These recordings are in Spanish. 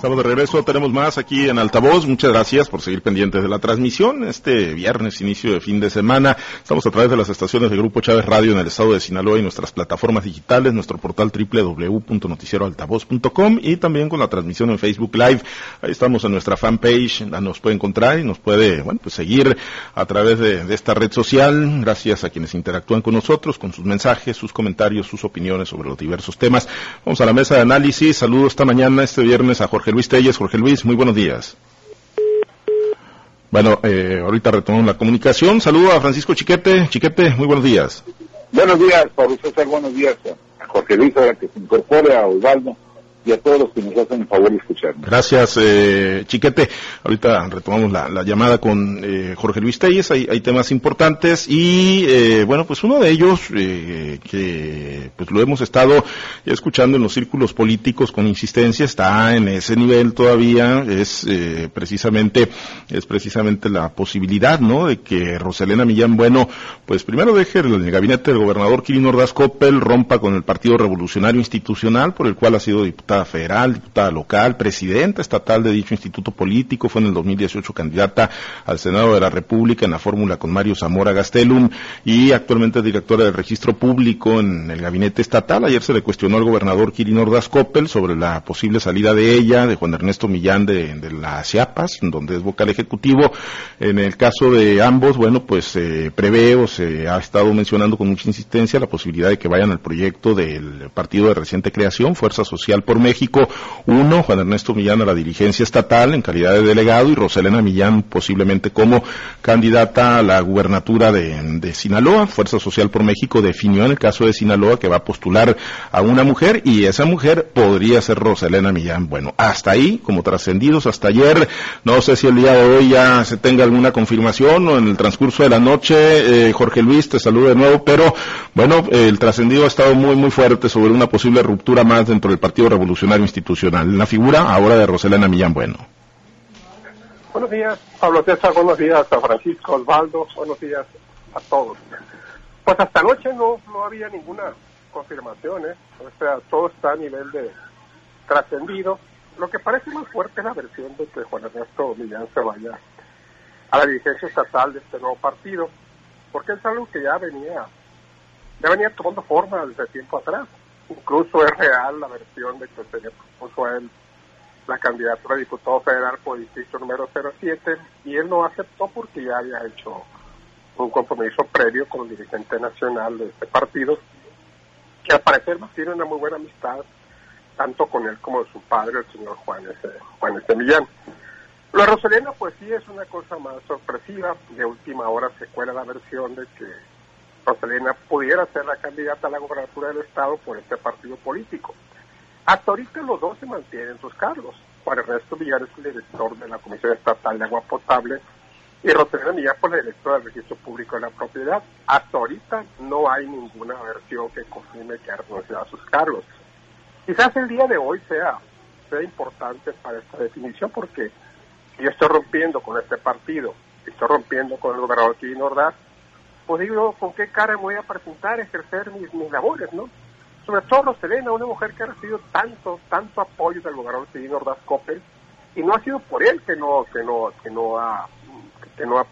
Estamos de regreso, tenemos más aquí en Altavoz. Muchas gracias por seguir pendientes de la transmisión. Este viernes, inicio de fin de semana, estamos a través de las estaciones de Grupo Chávez Radio en el estado de Sinaloa y nuestras plataformas digitales, nuestro portal www.noticieroaltavoz.com y también con la transmisión en Facebook Live. Ahí estamos en nuestra fanpage, nos puede encontrar y nos puede, bueno, pues seguir a través de, de esta red social. Gracias a quienes interactúan con nosotros, con sus mensajes, sus comentarios, sus opiniones sobre los diversos temas. Vamos a la mesa de análisis. Saludos esta mañana, este viernes, a Jorge Luis Telles. Jorge Luis, muy buenos días. Bueno, eh, ahorita retomamos la comunicación. Saludo a Francisco Chiquete. Chiquete, muy buenos días. Buenos días, Pablo César, buenos días a Jorge Luis, a que se incorpore a Osvaldo y a todos los que nos hacen el favor de escucharnos. Gracias, eh, Chiquete. Ahorita retomamos la, llamada con eh, Jorge Luis Telles. Hay, temas importantes y, eh, bueno, pues uno de ellos eh, que pues lo hemos estado escuchando en los círculos políticos con insistencia, está en ese nivel todavía, es eh, precisamente es precisamente la posibilidad, ¿no?, de que Roselena Millán Bueno, pues primero deje el, gabinete del gobernador Kirin Ordaz Coppel, rompa con el Partido Revolucionario Institucional, por el cual ha sido diputado federal, diputada local, presidenta estatal de dicho instituto político, fue en el 2018 candidata al Senado de la República en la fórmula con Mario Zamora Gastelum y actualmente directora del registro público en el gabinete estatal. Ayer se le cuestionó al gobernador Kirin Ordaz Coppel sobre la posible salida de ella, de Juan Ernesto Millán de, la Chiapas, donde es vocal ejecutivo. En el caso de ambos, bueno, pues se prevé o se ha estado mencionando con mucha insistencia la posibilidad de que vayan al proyecto del partido de reciente creación, Fuerza Social por México, uno, Juan Ernesto Millán a la dirigencia estatal en calidad de delegado y Roselena Millán posiblemente como candidata a la gubernatura de, de Sinaloa. Fuerza Social por México definió en el caso de Sinaloa que va a postular a una mujer y esa mujer podría ser Roselena Millán. Bueno, hasta ahí, como trascendidos, hasta ayer, no sé si el día de hoy ya se tenga alguna confirmación o en el transcurso de la noche, eh, Jorge Luis, te saludo de nuevo, pero bueno, el trascendido ha estado muy, muy fuerte sobre una posible ruptura más dentro del Partido Revolucionario revolucionario institucional. La figura ahora de Roselena Millán Bueno. Buenos días, Pablo César, buenos días a Francisco Osvaldo, buenos días a todos. Pues hasta anoche no, no había ninguna confirmación, ¿eh? o sea, todo está a nivel de trascendido. Lo que parece más fuerte es la versión de que Juan Ernesto Millán se vaya a la dirigencia estatal de este nuevo partido, porque es algo que ya venía, ya venía tomando forma desde tiempo atrás incluso es real la versión de que se le propuso a él la candidatura a diputado federal por distrito número 07 y él no aceptó porque ya había hecho un compromiso previo con el dirigente nacional de este partido que al parecer tiene una muy buena amistad tanto con él como su padre, el señor Juan S. Juan S. Millán. Lo de Rosalena, pues sí es una cosa más sorpresiva. De última hora se cuela la versión de que Rosalina pudiera ser la candidata a la gobernatura del Estado por este partido político. Hasta ahorita los dos se mantienen sus cargos. Juan Ernesto Villar es el director de la Comisión Estatal de Agua Potable y Rosalina Villar por el director del Registro Público de la Propiedad. Hasta ahorita no hay ninguna versión que confirme que ha renunciado a sus cargos. Quizás el día de hoy sea, sea importante para esta definición porque yo estoy rompiendo con este partido, estoy rompiendo con el gobernador Kevin Ordaz, pues digo, ¿con qué cara voy a presentar, a ejercer mis, mis labores, no? Sobre todo Selena, una mujer que ha recibido tanto, tanto apoyo del gobernador Cedino Ordaz Coppel, y no ha sido por él que no, que no, que no ha, que no ha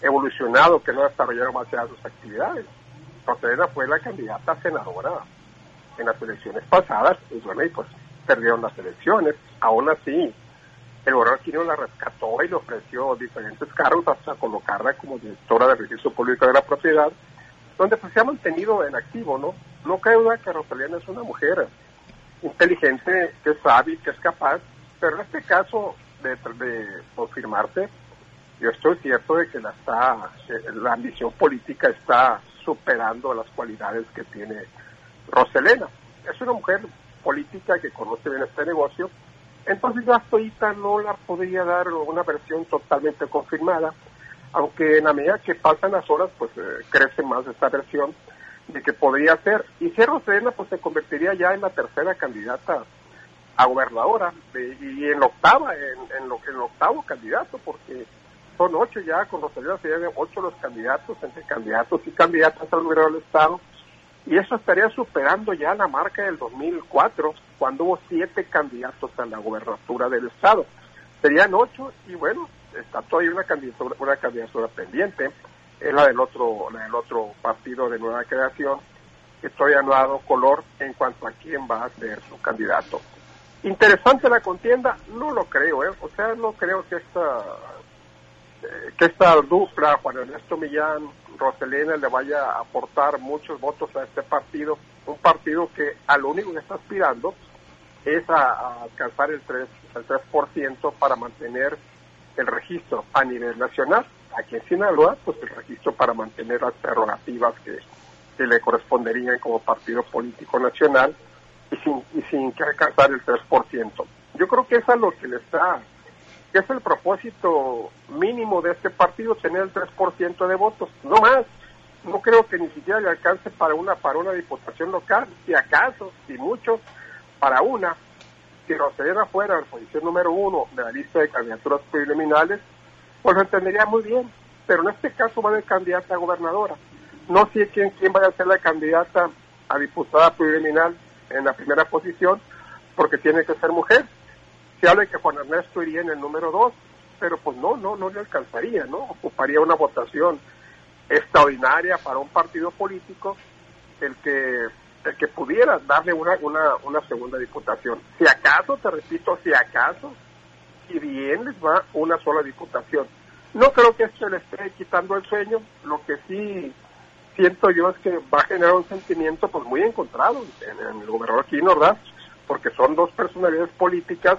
evolucionado, que no ha desarrollado más allá sus actividades. Roselena fue la candidata senadora en las elecciones pasadas, y bueno, y pues perdieron las elecciones. Aún así, el gobernador la rescató y le ofreció diferentes cargos hasta colocarla como directora del registro público de la propiedad, donde pues se ha mantenido en activo, ¿no? No cabe duda que Rosalía es una mujer inteligente, que es sabia, que es capaz, pero en este caso de, de confirmarse, yo estoy cierto de que la, está, la ambición política está superando las cualidades que tiene Roselena. Es una mujer política que conoce bien este negocio, entonces yo hasta ahorita no la podría dar una versión totalmente confirmada, aunque en la medida que pasan las horas, pues eh, crece más esta versión de que podría ser. Y Cerro Serena pues se convertiría ya en la tercera candidata a gobernadora y en la octava, en, lo, en el octavo candidato, porque son ocho ya, con Rosalía serían ocho los candidatos, entre candidatos y candidatas al gobierno del Estado, y eso estaría superando ya la marca del 2004, cuando hubo siete candidatos a la gobernatura del estado. Serían ocho y bueno, está todavía una candidatura, una candidatura pendiente, es la del otro, la del otro partido de nueva creación, que todavía no ha dado color en cuanto a quién va a ser su candidato. Interesante la contienda, no lo creo, ¿eh? o sea, no creo que esta eh, que esta dupla, Juan Ernesto Millán, Roselena, le vaya a aportar muchos votos a este partido, un partido que a lo único que está aspirando es a, alcanzar el 3, el 3% para mantener el registro a nivel nacional. Aquí en Sinaloa, pues el registro para mantener las prerrogativas que, que le corresponderían como partido político nacional y sin, y sin que alcanzar el 3%. Yo creo que es lo que le está, que es el propósito mínimo de este partido, tener el 3% de votos, no más. No creo que ni siquiera le alcance para una, para una diputación local, si acaso, si mucho, para una. Si Rosalena fuera la posición número uno de la lista de candidaturas preliminares, pues lo entendería muy bien. Pero en este caso va de candidata a gobernadora. No sé quién, quién vaya a ser la candidata a diputada preliminar en la primera posición, porque tiene que ser mujer. Se habla de que Juan Ernesto iría en el número dos, pero pues no, no, no le alcanzaría, ¿no? Ocuparía una votación extraordinaria para un partido político el que que pudiera darle una, una, una segunda diputación. Si acaso, te repito, si acaso, si bien les va una sola diputación. No creo que esto le esté quitando el sueño, lo que sí siento yo es que va a generar un sentimiento pues muy encontrado en, el gobernador Quino ¿verdad? Porque son dos personalidades políticas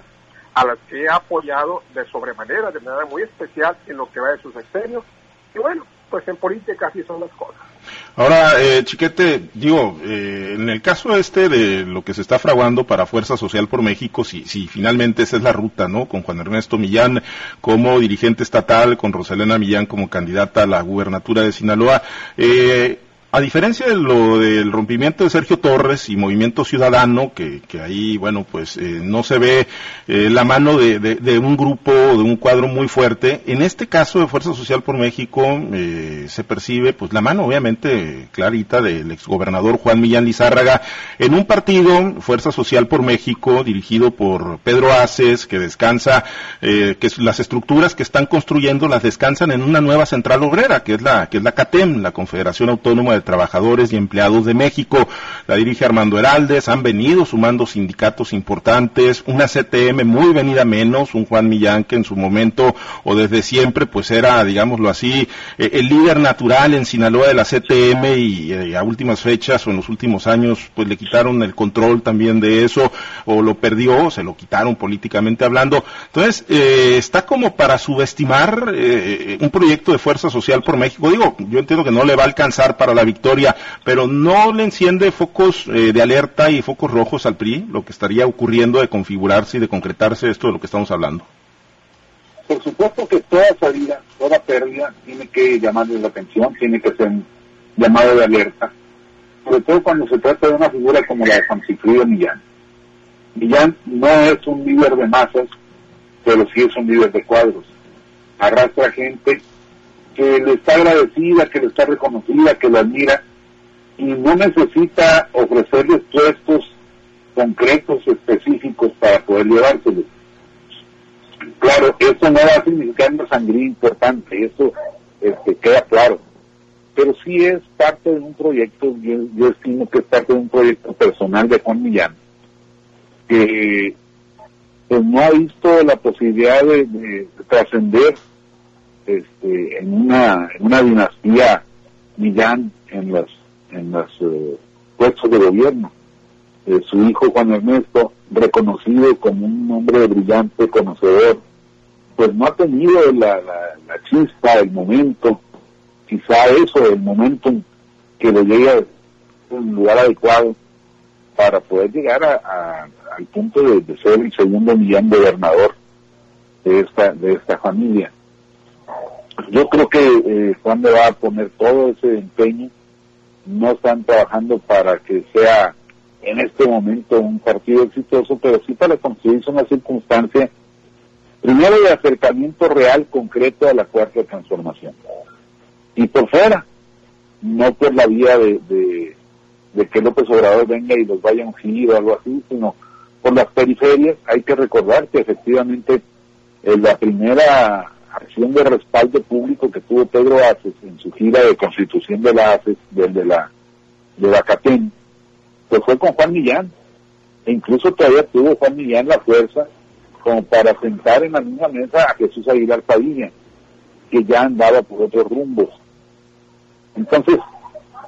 a las que he apoyado de sobremanera, de manera muy especial en lo que va de sus exterios. Y bueno, pues en política así son las cosas. Ahora, eh, Chiquete, digo, eh, en el caso este de lo que se está fraguando para Fuerza Social por México, si, si finalmente esa es la ruta, ¿no? Con Juan Ernesto Millán como dirigente estatal, con Rosalena Millán como candidata a la gubernatura de Sinaloa, eh, a diferencia de lo del rompimiento de Sergio Torres y Movimiento Ciudadano, que, que ahí, bueno, pues eh, no se ve eh, la mano de, un grupo, de un cuadro muy fuerte, en este caso de Fuerza Social por México eh, se percibe, pues la mano obviamente clarita del exgobernador Juan Millán Lizárraga en un partido, Fuerza Social por México, dirigido por Pedro Aces, que descansa, que las estructuras que están construyendo las descansan en una nueva central obrera, que es la, que es la CATEM, la Confederación Autónoma de Trabajadores y Empleados de México. La dirige Armando Heraldes, han venido sumando sindicatos importantes, una CTM muy venida menos, un Juan Millán que en su momento o desde siempre pues era, digámoslo así, eh, el líder natural en Sinaloa de la CTM y eh, a últimas fechas o en los últimos años pues le quitaron el control también de eso o lo perdió, se lo quitaron políticamente hablando. Entonces, eh, está como para subestimar un proyecto de fuerza social por México. Digo, yo entiendo que no le va a alcanzar para la victoria, pero no le enciende focos eh, de alerta y focos rojos al PRI, lo que estaría ocurriendo de configurarse y de concretarse esto de lo que estamos hablando. Por supuesto que toda salida, toda pérdida tiene que llamarle la atención, tiene que ser un llamado de alerta, sobre todo cuando se trata de una figura como la de Juan Ciclio Millán. Millán no es un líder de masas, pero sí es un líder de cuadros. Arrastra gente que le está agradecida, que le está reconocida, que lo admira y no necesita ofrecerles puestos concretos, específicos para poder llevárselos. Claro, eso no va a significar una sangría importante, eso este, queda claro. Pero sí es parte de un proyecto, yo, estimo que es parte de un proyecto personal de Juan Millán, que pues, no ha visto la posibilidad de trascender este, en una una dinastía Millán en las en los eh, puestos de gobierno. Eh, su hijo Juan Ernesto, reconocido como un hombre brillante, conocedor, pues no ha tenido la, la, chispa, el momento, quizá eso, el momento que le llegue a un lugar adecuado para poder llegar a, al punto de, ser el segundo Millán gobernador de esta, de esta familia yo creo que eh, Juan le va a poner todo ese empeño. No están trabajando para que sea en este momento un partido exitoso, pero sí para construirse una circunstancia, primero de acercamiento real, concreto a la cuarta transformación. Y por fuera, no por la vía de, de, que López Obrador venga y los vaya a ungir o algo así, sino por las periferias. Hay que recordar que efectivamente eh, la primera acción de respaldo público que tuvo Pedro Aces en su gira de constitución de la ACES, de, la de la CATEN, pues fue con Juan Millán. E incluso todavía tuvo Juan Millán la fuerza como para sentar en la misma mesa a Jesús Aguilar Padilla, que ya andaba por otros rumbos. Entonces,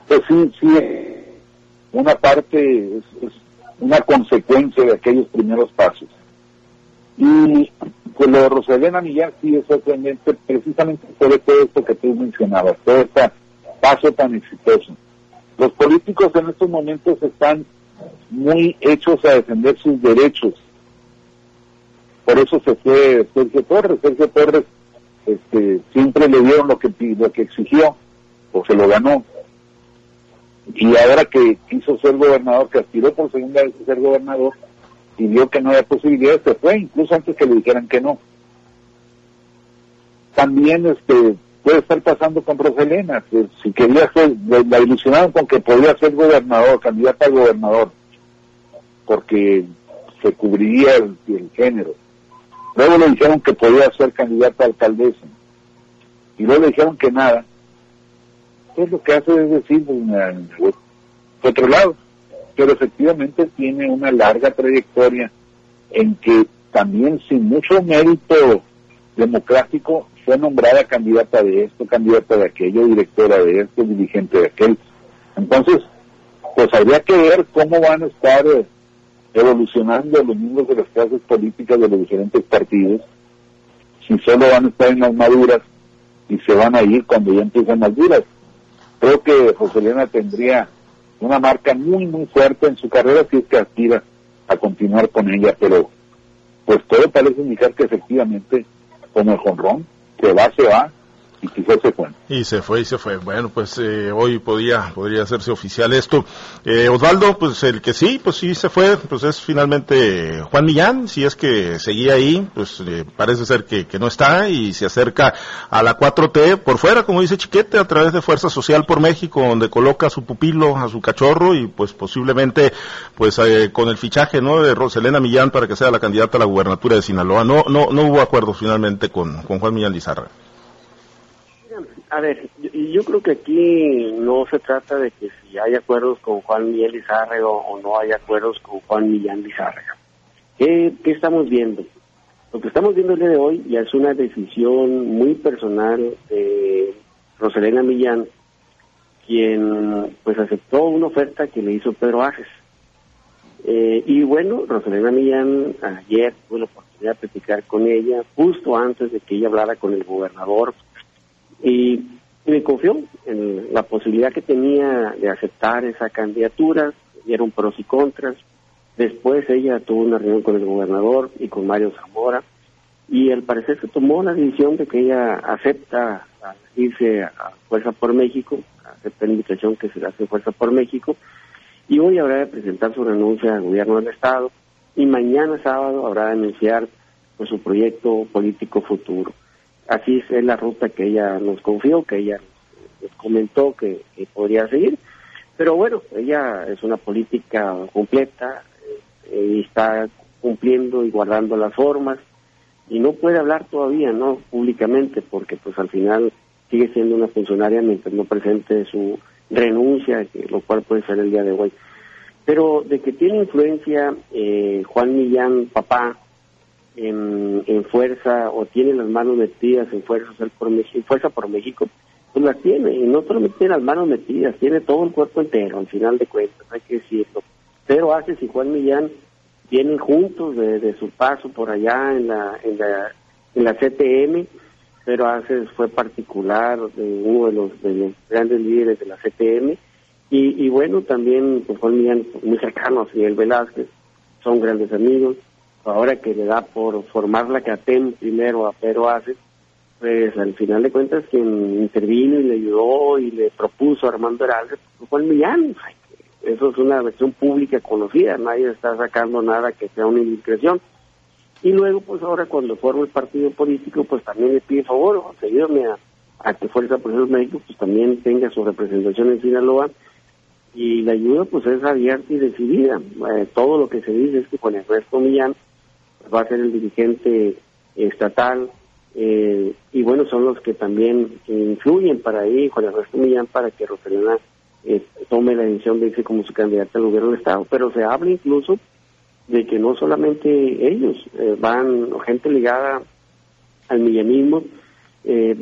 pues sí, sí, una parte es una consecuencia de aquellos primeros pasos. Y pues lo de Rosalena Millán sí es sorprendente precisamente por todo esto que tú mencionabas, todo este paso tan exitoso. Los políticos en estos momentos están muy hechos a defender sus derechos. Por eso se fue Sergio Torres. Sergio Torres este, siempre le dieron lo que, lo que exigió, o se lo ganó y ahora que quiso ser gobernador, que aspiró por segunda vez a ser gobernador y vio que no había posibilidades, se fue, incluso antes que le dijeran que no. También este puede estar pasando con Roselena, que si quería ser, la ilusionaron con que podía ser gobernador, candidata a gobernador, porque se cubriría el, el género. Luego le dijeron que podía ser candidata a alcaldesa. Y luego le dijeron que nada pues lo que hace es decir, pues, otro lado, pero efectivamente tiene una larga trayectoria en que también sin mucho mérito democrático fue nombrada candidata de esto, candidata de aquello, directora de esto, dirigente de aquel. Entonces, pues habría que ver cómo van a estar eh, evolucionando los miembros de las clases políticas de los diferentes partidos, si solo van a estar en las maduras y se van a ir cuando ya empiezan las duras creo que José Elena tendría una marca muy, muy fuerte en su carrera si es que aspira a continuar con ella, pero pues todo parece indicar que efectivamente, como el jonrón, se va, se va, y quizás se fue. Y se fue y se fue. Bueno, pues eh, hoy podía, podría hacerse oficial esto. Eh, Osvaldo, pues el que sí, pues sí se fue, pues es finalmente Juan Millán, si es que seguía ahí, pues eh, parece ser que, que no está y se acerca a la 4T por fuera, como dice Chiquete, a través de Fuerza Social por México, donde coloca a su pupilo, a su cachorro y pues posiblemente pues eh, con el fichaje no de Roselena Millán para que sea la candidata a la gubernatura de Sinaloa. No, no, no hubo acuerdo finalmente con, con Juan Millán Lizarra. A ver, yo, creo que aquí no se trata de que si hay acuerdos con Juan Miguel Lizárraga o no hay acuerdos con Juan Millán Lizárraga. ¿Qué, ¿Qué estamos viendo? Lo que estamos viendo el día de hoy ya es una decisión muy personal de Rosalena Millán, quien pues aceptó una oferta que le hizo Pedro Ajes. Eh, y bueno, Rosalena Millán ayer tuve la oportunidad de platicar con ella justo antes de que ella hablara con el gobernador y me confió en la posibilidad que tenía de aceptar esa candidatura, dieron pros y contras. Después ella tuvo una reunión con el gobernador y con Mario Zamora y al parecer se tomó la decisión de que ella acepta irse a Fuerza por México, acepta la invitación que se le hace Fuerza por México y hoy habrá de presentar su renuncia al gobierno del Estado y mañana sábado habrá de anunciar pues, su proyecto político futuro así es la ruta que ella nos confió, que ella comentó que, podría seguir. Pero bueno, ella es una política completa eh, está cumpliendo y guardando las formas y no puede hablar todavía, ¿no? Públicamente, porque pues al final sigue siendo una funcionaria mientras no presente su renuncia, lo cual puede ser el día de hoy. Pero de que tiene influencia eh, Juan Millán, papá, en, en, fuerza o tiene las manos metidas en fuerza por México, fuerza por México, pues las tiene, y no solamente tiene las manos metidas, tiene todo el cuerpo entero, al final de cuentas, hay que decirlo. Pero Aces y Juan Millán vienen juntos de, su paso por allá en la, en la, en la CTM, pero Aces fue particular de uno de los, de los grandes líderes de la CTM, y, y bueno, también pues, Juan Millán muy cercano a Miguel Velázquez, son grandes amigos, ahora que le da por formar la CATEM primero a Pedro Aces, pues al final de cuentas quien intervino y le ayudó y le propuso a Armando Heralde fue el Millán. Eso es una versión pública conocida, nadie está sacando nada que sea una indiscreción. Y luego, pues ahora cuando forma el partido político, pues también le pide favor, o ayúdame a, que Fuerza por México pues también tenga su representación en Sinaloa y la ayuda pues es abierta y decidida. Eh, todo lo que se dice es que con Ernesto Millán pues, va a ser el dirigente estatal eh, y bueno, son los que también influyen para ahí, Juan Ernesto Millán, para que Rosalina eh, tome la decisión de irse como su candidata al gobierno del Estado. Pero se habla incluso de que no solamente ellos, eh, van gente ligada al millanismo,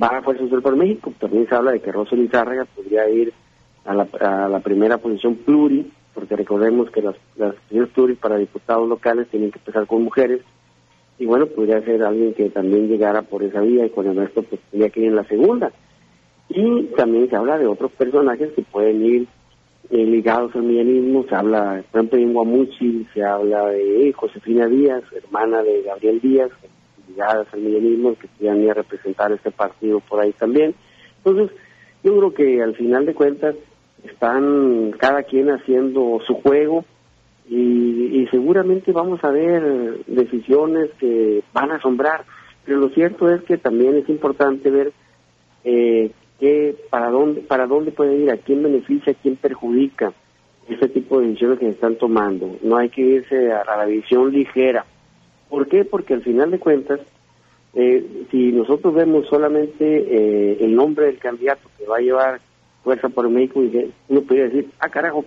va a Fuerza Social por México. También se habla de que Rosa Lizárraga podría ir a la, a la primera posición pluri, porque recordemos que las, las pluri para diputados locales tienen que empezar con mujeres y bueno, podría ser alguien que también llegara por esa vía y con el resto pues tendría que en la segunda. Y también se habla de otros personajes que pueden ir eh, ligados al millanismo, se habla, por ejemplo, de Guamuchi, se habla de Josefina Díaz, hermana de Gabriel Díaz, ligadas al millanismo, que podrían ir a representar este partido por ahí también. Entonces, yo creo que al final de cuentas están cada quien haciendo su juego, y, seguramente vamos a ver decisiones que van a asombrar, pero lo cierto es que también es importante ver eh, que para dónde para dónde puede ir, a quién beneficia, a quién perjudica ese tipo de decisiones que se están tomando. No hay que irse a, la visión ligera. ¿Por qué? Porque al final de cuentas, eh, si nosotros vemos solamente eh, el nombre del candidato que va a llevar Fuerza por México, uno podría decir, ah, carajo,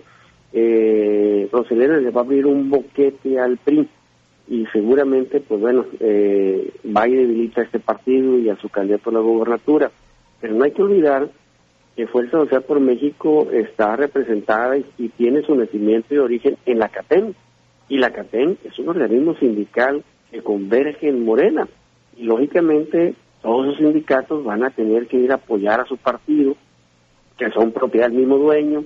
eh, le va a abrir un boquete al PRI y seguramente, pues bueno, eh, va y debilita a este partido y a su candidato a la gobernatura. Pero no hay que olvidar que Fuerza Social por México está representada y, tiene su nacimiento y origen en la CATEN. Y la CATEN es un organismo sindical que converge en Morena. Y lógicamente todos los sindicatos van a tener que ir a apoyar a su partido, que son propiedad del mismo dueño,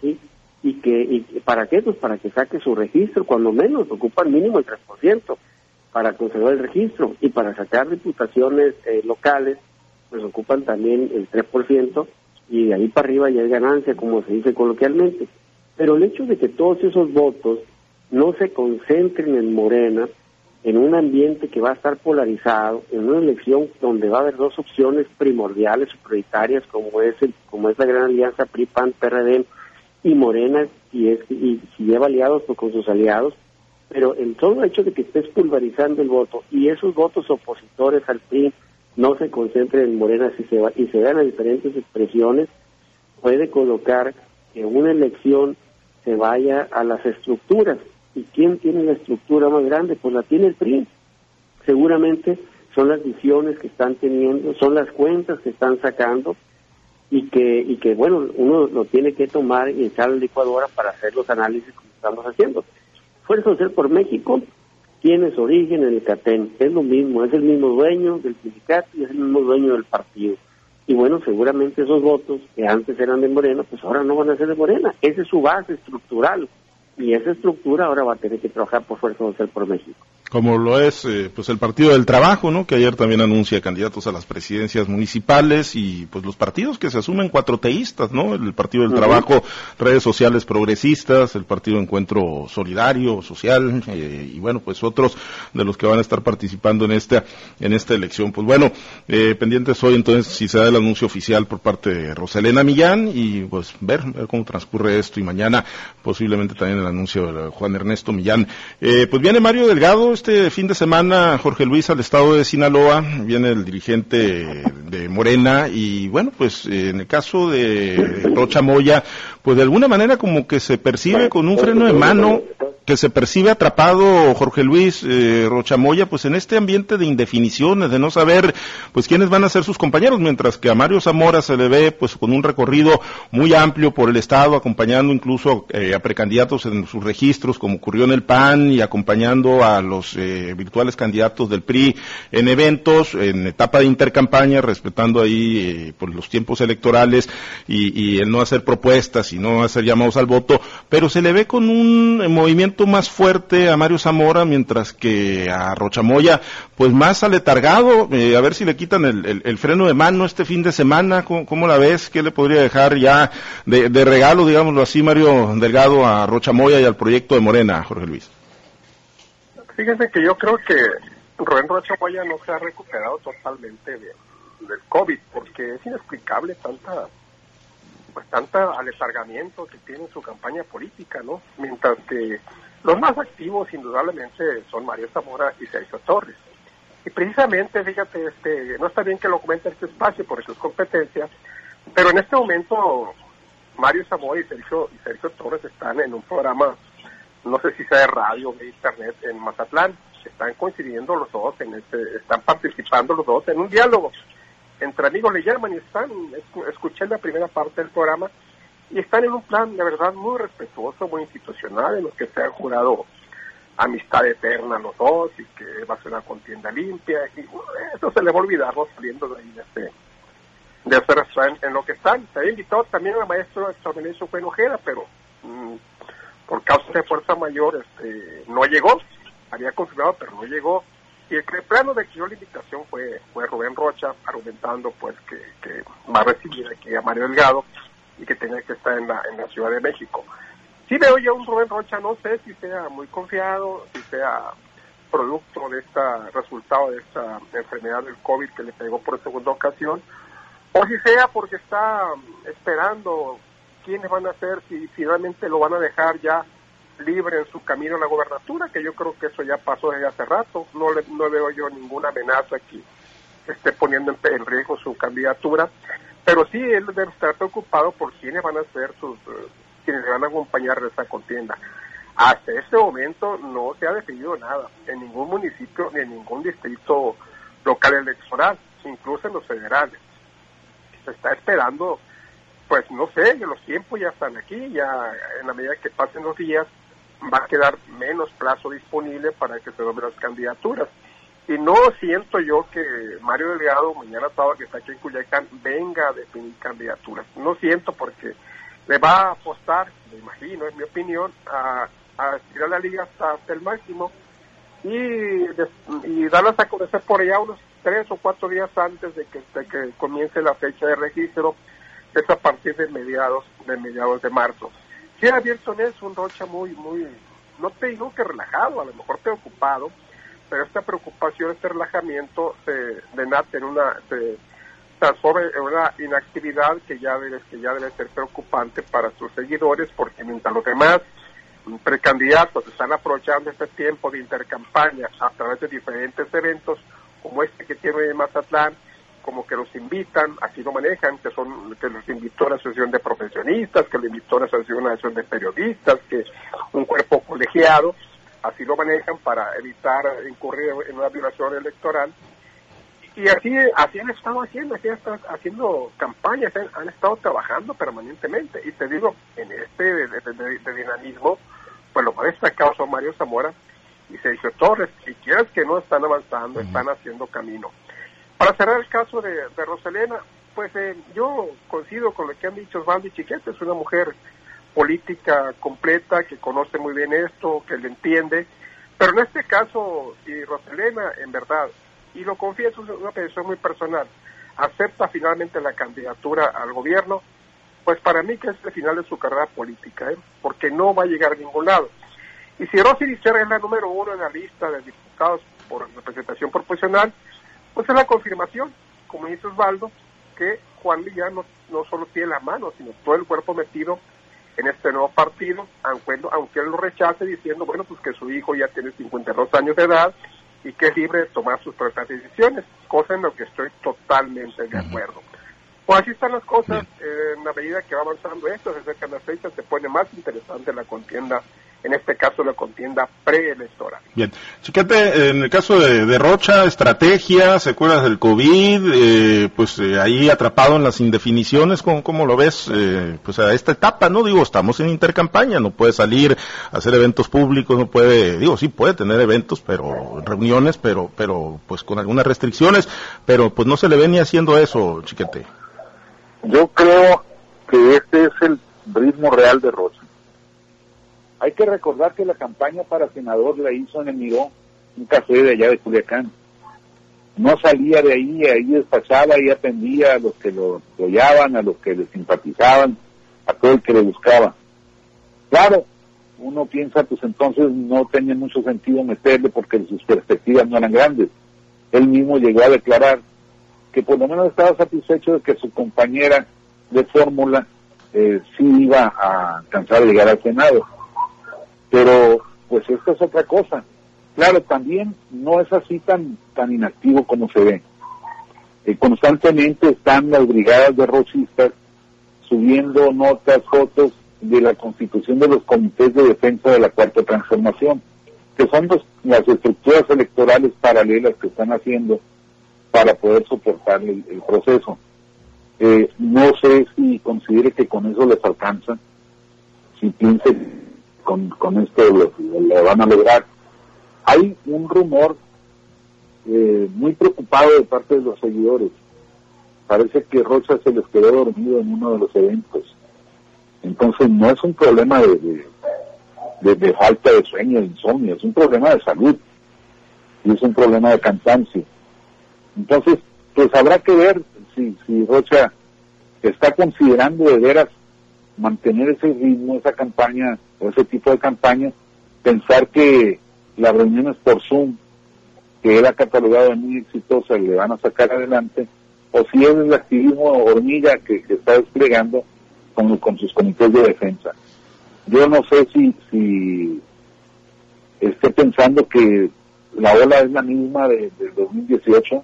¿sí? Y que y para qué pues para que saque su registro cuando menos ocupa al mínimo el 3% para conservar el registro y para sacar diputaciones eh, locales pues ocupan también el 3% y de ahí para arriba ya hay ganancia como se dice coloquialmente. Pero el hecho de que todos esos votos no se concentren en Morena en un ambiente que va a estar polarizado, en una elección donde va a haber dos opciones primordiales o prioritarias como es el, como es la gran alianza PRI-PAN-PRD y Morena si es y si lleva aliados pues con sus aliados, pero el solo hecho de que estés pulverizando el voto y esos votos opositores al PRI no se concentren en Morena si se va, y se dan a diferentes expresiones, puede colocar que una elección se vaya a las estructuras. ¿Y quién tiene la estructura más grande? Pues la tiene el PRI. Seguramente son las visiones que están teniendo, son las cuentas que están sacando, y que, y que bueno, uno lo tiene que tomar y echar la licuadora para hacer los análisis como estamos haciendo. Fuerza Social por México tiene su origen en el CATEN, es lo mismo, es el mismo dueño del sindicato y es el mismo dueño del partido. Y bueno, seguramente esos votos que antes eran de Morena, pues ahora no van a ser de Morena. Esa es su base estructural. Y esa estructura ahora va a tener que trabajar por Fuerza Social por México como lo es eh, pues el Partido del Trabajo, ¿no? Que ayer también anuncia candidatos a las presidencias municipales y pues los partidos que se asumen cuatroteístas, ¿no? El Partido del Trabajo, redes sociales progresistas, el Partido Encuentro Solidario, Social eh, y bueno, pues otros de los que van a estar participando en esta en esta elección. Pues bueno, eh, pendientes hoy entonces si se da el anuncio oficial por parte de Roselena Millán y pues ver, ver cómo transcurre esto y mañana posiblemente también el anuncio de Juan Ernesto Millán. pues viene Mario Delgado este fin de semana, Jorge Luis, al estado de Sinaloa, viene el dirigente de Morena y bueno, pues en el caso de Rocha Moya, pues de alguna manera como que se percibe con un freno de mano que se percibe atrapado Jorge Luis eh, Rochamoya, pues en este ambiente de indefiniciones, de no saber pues quiénes van a ser sus compañeros, mientras que a Mario Zamora se le ve pues con un recorrido muy amplio por el estado, acompañando incluso eh, a precandidatos en sus registros, como ocurrió en el PAN, y acompañando a los eh, virtuales candidatos del PRI en eventos, en etapa de intercampaña, respetando ahí eh, pues los tiempos electorales y, y el no hacer propuestas y no hacer llamados al voto, pero se le ve con un movimiento más fuerte a Mario Zamora, mientras que a Rochamoya, pues más aletargado, eh, a ver si le quitan el, freno de mano este fin de semana, ¿cómo, la ves? ¿Qué le podría dejar ya de, regalo, digámoslo así, Mario Delgado, a Rochamoya y al proyecto de Morena, Jorge Luis? Fíjense que yo creo que Rubén Rochamoya no se ha recuperado totalmente del COVID, porque es inexplicable tanta pues tanta aletargamiento que tiene su campaña política, ¿no? Mientras que los más activos indudablemente son Mario Zamora y Sergio Torres. Y precisamente, fíjate, este, no está bien que lo comente este espacio por es competencia, pero en este momento Mario Zamora y Sergio, y Sergio Torres están en un programa, no sé si sea de radio o de internet, en Mazatlán. Están coincidiendo los dos, en este, están participando los dos en un diálogo. Entre amigos le llaman y están, escuché la primera parte del programa, y están en un plan de verdad muy respetuoso, muy institucional, en los que se han jurado amistad eterna los dos y que va a ser una contienda limpia. Y eso se le va a olvidar saliendo de ahí de este, de hacer en, lo que están. Se había invitado también a la maestra Extraordinario fue enojera, pero mm, por causa de fuerza mayor este, no llegó. Había confirmado, pero no llegó. Y el, plano de que yo la invitación fue, fue Rubén Rocha, argumentando pues que, que va a recibir aquí a Mario Delgado y que tenía que estar en la, en la Ciudad de México. Sí veo ya un Rubén Rocha, no sé si sea muy confiado, si sea producto de este resultado de esta enfermedad del COVID que le pegó por segunda ocasión, o si sea porque está esperando quiénes van a ser, si finalmente lo van a dejar ya libre en su camino a la gobernatura, que yo creo que eso ya pasó desde hace rato, no, le, no veo yo ninguna amenaza que esté poniendo en, riesgo su candidatura, pero sí él debe estar preocupado por quiénes van a ser sus, eh, quienes van a acompañar en esta contienda. Hasta este momento no se ha definido nada en ningún municipio ni en ningún distrito local electoral, incluso en los federales se está esperando, pues no sé, los tiempos ya están aquí, ya en la medida que pasen los días va a quedar menos plazo disponible para que se nombren las candidaturas. Y no siento yo que Mario Delgado, mañana sábado que está aquí en Culiacán, venga a definir candidaturas. No siento porque le va a apostar, me imagino, es mi opinión, a, a estirar la liga hasta, el máximo y, y darlas a conocer por allá unos tres o cuatro días antes de que, que comience la fecha de registro, es a partir de mediados de mediados de marzo. Abierto en eso, un Rocha muy, muy, no te digo que relajado, a lo mejor preocupado, pero esta preocupación, este relajamiento se denata en una, se transforma en una inactividad que ya debe, que ya debe ser preocupante para sus seguidores, porque mientras los demás precandidatos están aprovechando este tiempo de intercampaña a través de diferentes eventos, como este que tiene Mazatlán, como que los invitan, así lo manejan, que son que los invitó a la asociación de profesionistas, que lo invitó a la asociación, de periodistas, que un cuerpo colegiado, así lo manejan para evitar incurrir en una violación electoral. Y así, así han estado haciendo, así han estado haciendo campañas, han, estado trabajando permanentemente. Y te digo, en este de, dinamismo, pues lo más destacado son Mario Zamora, y Sergio Torres, si quieres que no están avanzando, están haciendo camino. Para cerrar el caso de, de Roselena, pues eh, yo coincido con lo que han dicho Osvaldo y Chiquete, es una mujer política completa, que conoce muy bien esto, que le entiende, pero en este caso, si Roselena, en verdad, y lo confieso, es una petición muy personal, acepta finalmente la candidatura al gobierno, pues para mí que es el final de su carrera política, ¿eh? porque no va a llegar a ningún lado. Y si Rosy Dicer es la número uno en la lista de diputados por representación proporcional, pues es la confirmación, como dice Osvaldo, que Juan Villano no, no solo tiene la mano, sino todo el cuerpo metido en este nuevo partido, aunque, aunque él lo rechace diciendo, bueno, pues que su hijo ya tiene 52 años de edad y que es libre de tomar sus propias decisiones, cosa en lo que estoy totalmente de acuerdo. Pues así están las cosas, en la medida que va avanzando esto, se acercan las fechas, se pone más interesante la contienda en este caso la contienda preelectoral. Bien, Chiquete, en el caso de, Rocha, estrategia, secuelas del COVID, eh, pues eh, ahí atrapado en las indefiniciones, ¿cómo, cómo lo ves? Eh, pues a esta etapa, ¿no? Digo, estamos en intercampaña, no puede salir a hacer eventos públicos, no puede, digo, sí puede tener eventos, pero reuniones, pero, pero pues con algunas restricciones, pero pues no se le ve ni haciendo eso, Chiquete. Yo creo que este es el ritmo real de Rocha hay que recordar que la campaña para senador la hizo en el Miró, un café de allá de Culiacán. No salía de ahí, ahí despachaba y atendía a los que lo apoyaban, a los que le simpatizaban, a todo el que le buscaba. Claro, uno piensa, pues entonces no tenía mucho sentido meterle porque sus perspectivas no eran grandes. Él mismo llegó a declarar que por lo menos estaba satisfecho de que su compañera de fórmula eh, sí iba a alcanzar a llegar al Senado. Pero pues esto es otra cosa. Claro, también no es así tan, tan inactivo como se ve. Eh, constantemente están las brigadas de rochistas subiendo notas, fotos de la constitución de los comités de defensa de la cuarta transformación, que son las estructuras electorales paralelas que están haciendo para poder soportar el, proceso. Eh, no sé si considere que con eso les alcanza, si piense con, con esto lo, van a lograr. Hay un rumor eh, muy preocupado de parte de los seguidores. Parece que Rocha se les quedó dormido en uno de los eventos. Entonces no es un problema de, de, falta de sueño, de insomnio, es un problema de salud y es un problema de cansancio. Entonces, pues habrá que ver si, si Rocha está considerando de veras mantener ese ritmo, esa campaña o ese tipo de campaña, pensar que las reuniones por Zoom, que ha catalogado de muy exitosas, le van a sacar adelante, o si es el activismo hormiga que, está desplegando con, con sus comités de defensa. Yo no sé si, si esté pensando que la ola es la misma de, 2018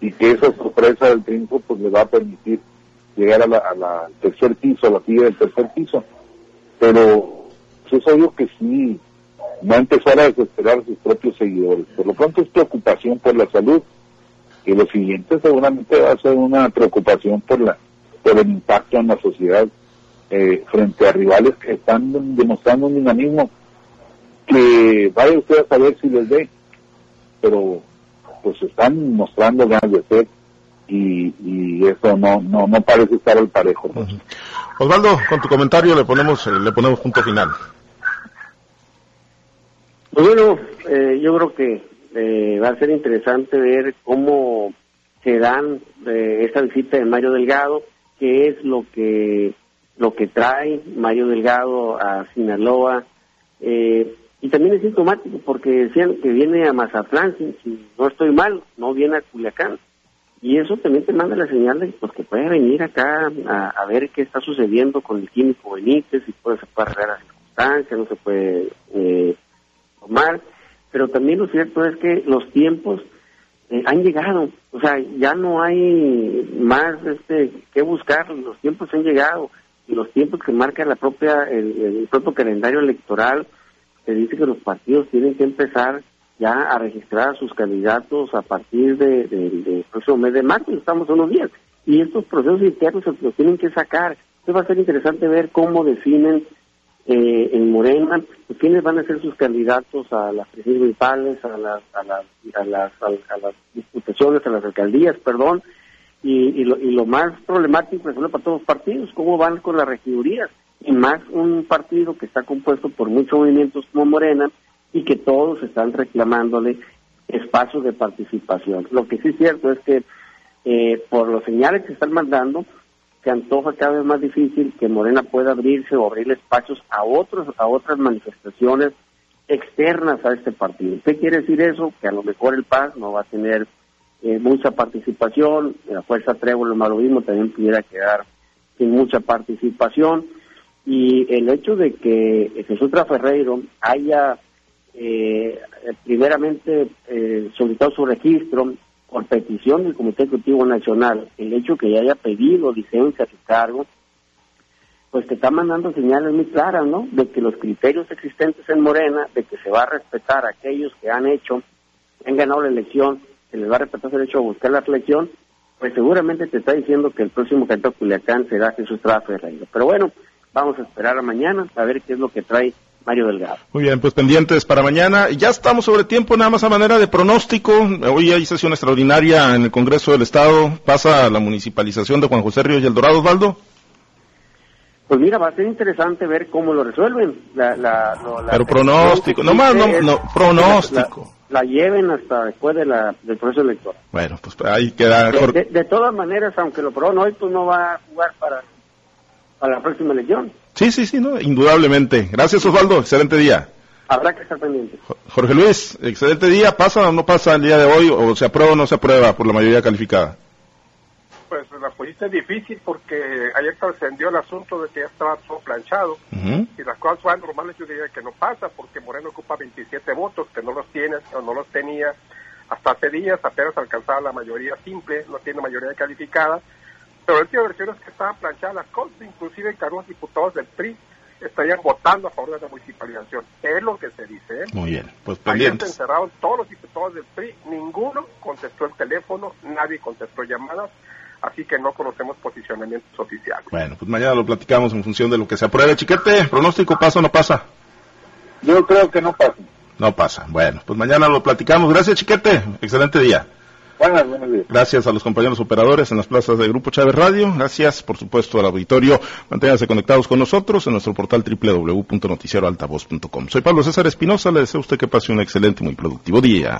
y que esa sorpresa del triunfo pues le va a permitir llegar a la, tercer piso, a la silla del tercer piso. Pero es obvio que sí, va a empezar a desesperar a sus propios seguidores. Por lo pronto es preocupación por la salud y lo siguiente seguramente va a ser una preocupación por la por el impacto en la sociedad eh, frente a rivales que están demostrando un dinamismo que vaya usted a saber si les ve, pero pues están mostrando ganas de ser y, eso no, no, no parece estar al parejo. Osvaldo, con tu comentario le ponemos, eh, le ponemos punto final. Pues bueno, eh, yo creo que eh, va a ser interesante ver cómo se dan esta visita de Mario Delgado, qué es lo que lo que trae Mario Delgado a Sinaloa. y también es sintomático porque decían que viene a Mazatlán, si no estoy mal, no viene a Culiacán. Y eso también te manda la señal de pues, que puede venir acá a, ver qué está sucediendo con el químico Benítez, si puede, se puede arreglar las circunstancias, no se puede eh, tomar. Pero también lo cierto es que los tiempos eh, han llegado, o sea, ya no hay más este que buscar, los tiempos han llegado. Y los tiempos que marca la propia el propio calendario electoral te dice que los partidos tienen que empezar ya a registrar a sus candidatos a partir del de, próximo mes de marzo, estamos unos días. Y estos procesos internos se los tienen que sacar. Entonces va a ser interesante ver cómo definen eh, en Morena pues, quiénes van a ser sus candidatos a las presidencias municipales, a las, a las, a las, a, a las alcaldías, perdón. Y, y, lo, y lo más problemático es para todos los partidos, cómo van con las regidurías. Y más un partido que está compuesto por muchos movimientos como Morena, y que todos están reclamándole espacios de participación. Lo que sí es cierto es que eh, por los señales que están mandando, se antoja cada vez más difícil que Morena pueda abrirse o abrir espacios a otros a otras manifestaciones externas a este partido. ¿Qué quiere decir eso? Que a lo mejor el PAS no va a tener eh, mucha participación, la Fuerza Trébol, lo mismo, también pudiera quedar sin mucha participación. Y el hecho de que Jesús Ferreiro haya eh, primeramente eh, solicitado su registro por petición del Comité Ejecutivo Nacional, el hecho que ya haya pedido licencia a su cargo, pues te está mandando señales muy claras, ¿no? De que los criterios existentes en Morena, de que se va a respetar a aquellos que han hecho, han ganado la elección, se les va a respetar el derecho a buscar la elección, pues seguramente te está diciendo que el próximo candidato Culiacán será Jesús Trafe Ferreira. Pero bueno, vamos a esperar a mañana a ver qué es lo que trae Mario Delgado. Muy bien, pues pendientes para mañana. Ya estamos sobre tiempo, nada más a manera de pronóstico. Hoy hay sesión extraordinaria en el Congreso del Estado. Pasa la municipalización de Juan José Ríos y El Dorado, Osvaldo. Pues mira, va a ser interesante ver cómo lo resuelven. Pero pronóstico, no más, no, pronóstico. La, lleven hasta después de la, del proceso electoral. Bueno, pues ahí queda. De, de, todas maneras, aunque lo prono hoy, pues no va a jugar para, para la próxima elección. Sí, sí, sí, no, indudablemente. Gracias, Osvaldo. Excelente día. Habrá que estar pendiente. Jorge Luis, excelente día. ¿Pasa o no pasa el día de hoy? ¿O se aprueba o no se aprueba por la mayoría calificada? Pues la pues es difícil porque ayer trascendió el asunto de que ya estaba todo planchado y las cosas fueron normales yo diría que no pasa porque Moreno ocupa 27 votos que no los tiene o no los tenía hasta hace días, apenas alcanzaba la mayoría simple, no tiene mayoría calificada, pero el tío versión es que estaban planchadas las cosas, inclusive que algunos diputados del PRI estarían votando a favor de la municipalización. Es lo que se dice. ¿eh? Muy bien, pues pendientes. se encerraron todos los diputados del PRI, ninguno contestó el teléfono, nadie contestó llamadas, así que no conocemos posicionamientos oficiales. Bueno, pues mañana lo platicamos en función de lo que se apruebe. Chiquete, pronóstico, ¿pasa o no pasa? Yo creo que no pasa. No pasa. Bueno, pues mañana lo platicamos. Gracias, Chiquete. Excelente día. Buenas, buenos días. Gracias a los compañeros operadores en las plazas de Grupo Chávez Radio. Gracias, por supuesto, al auditorio. Manténganse conectados con nosotros en nuestro portal www.noticieroaltavoz.com. Soy Pablo César Espinosa. Le deseo a usted que pase un excelente y muy productivo día.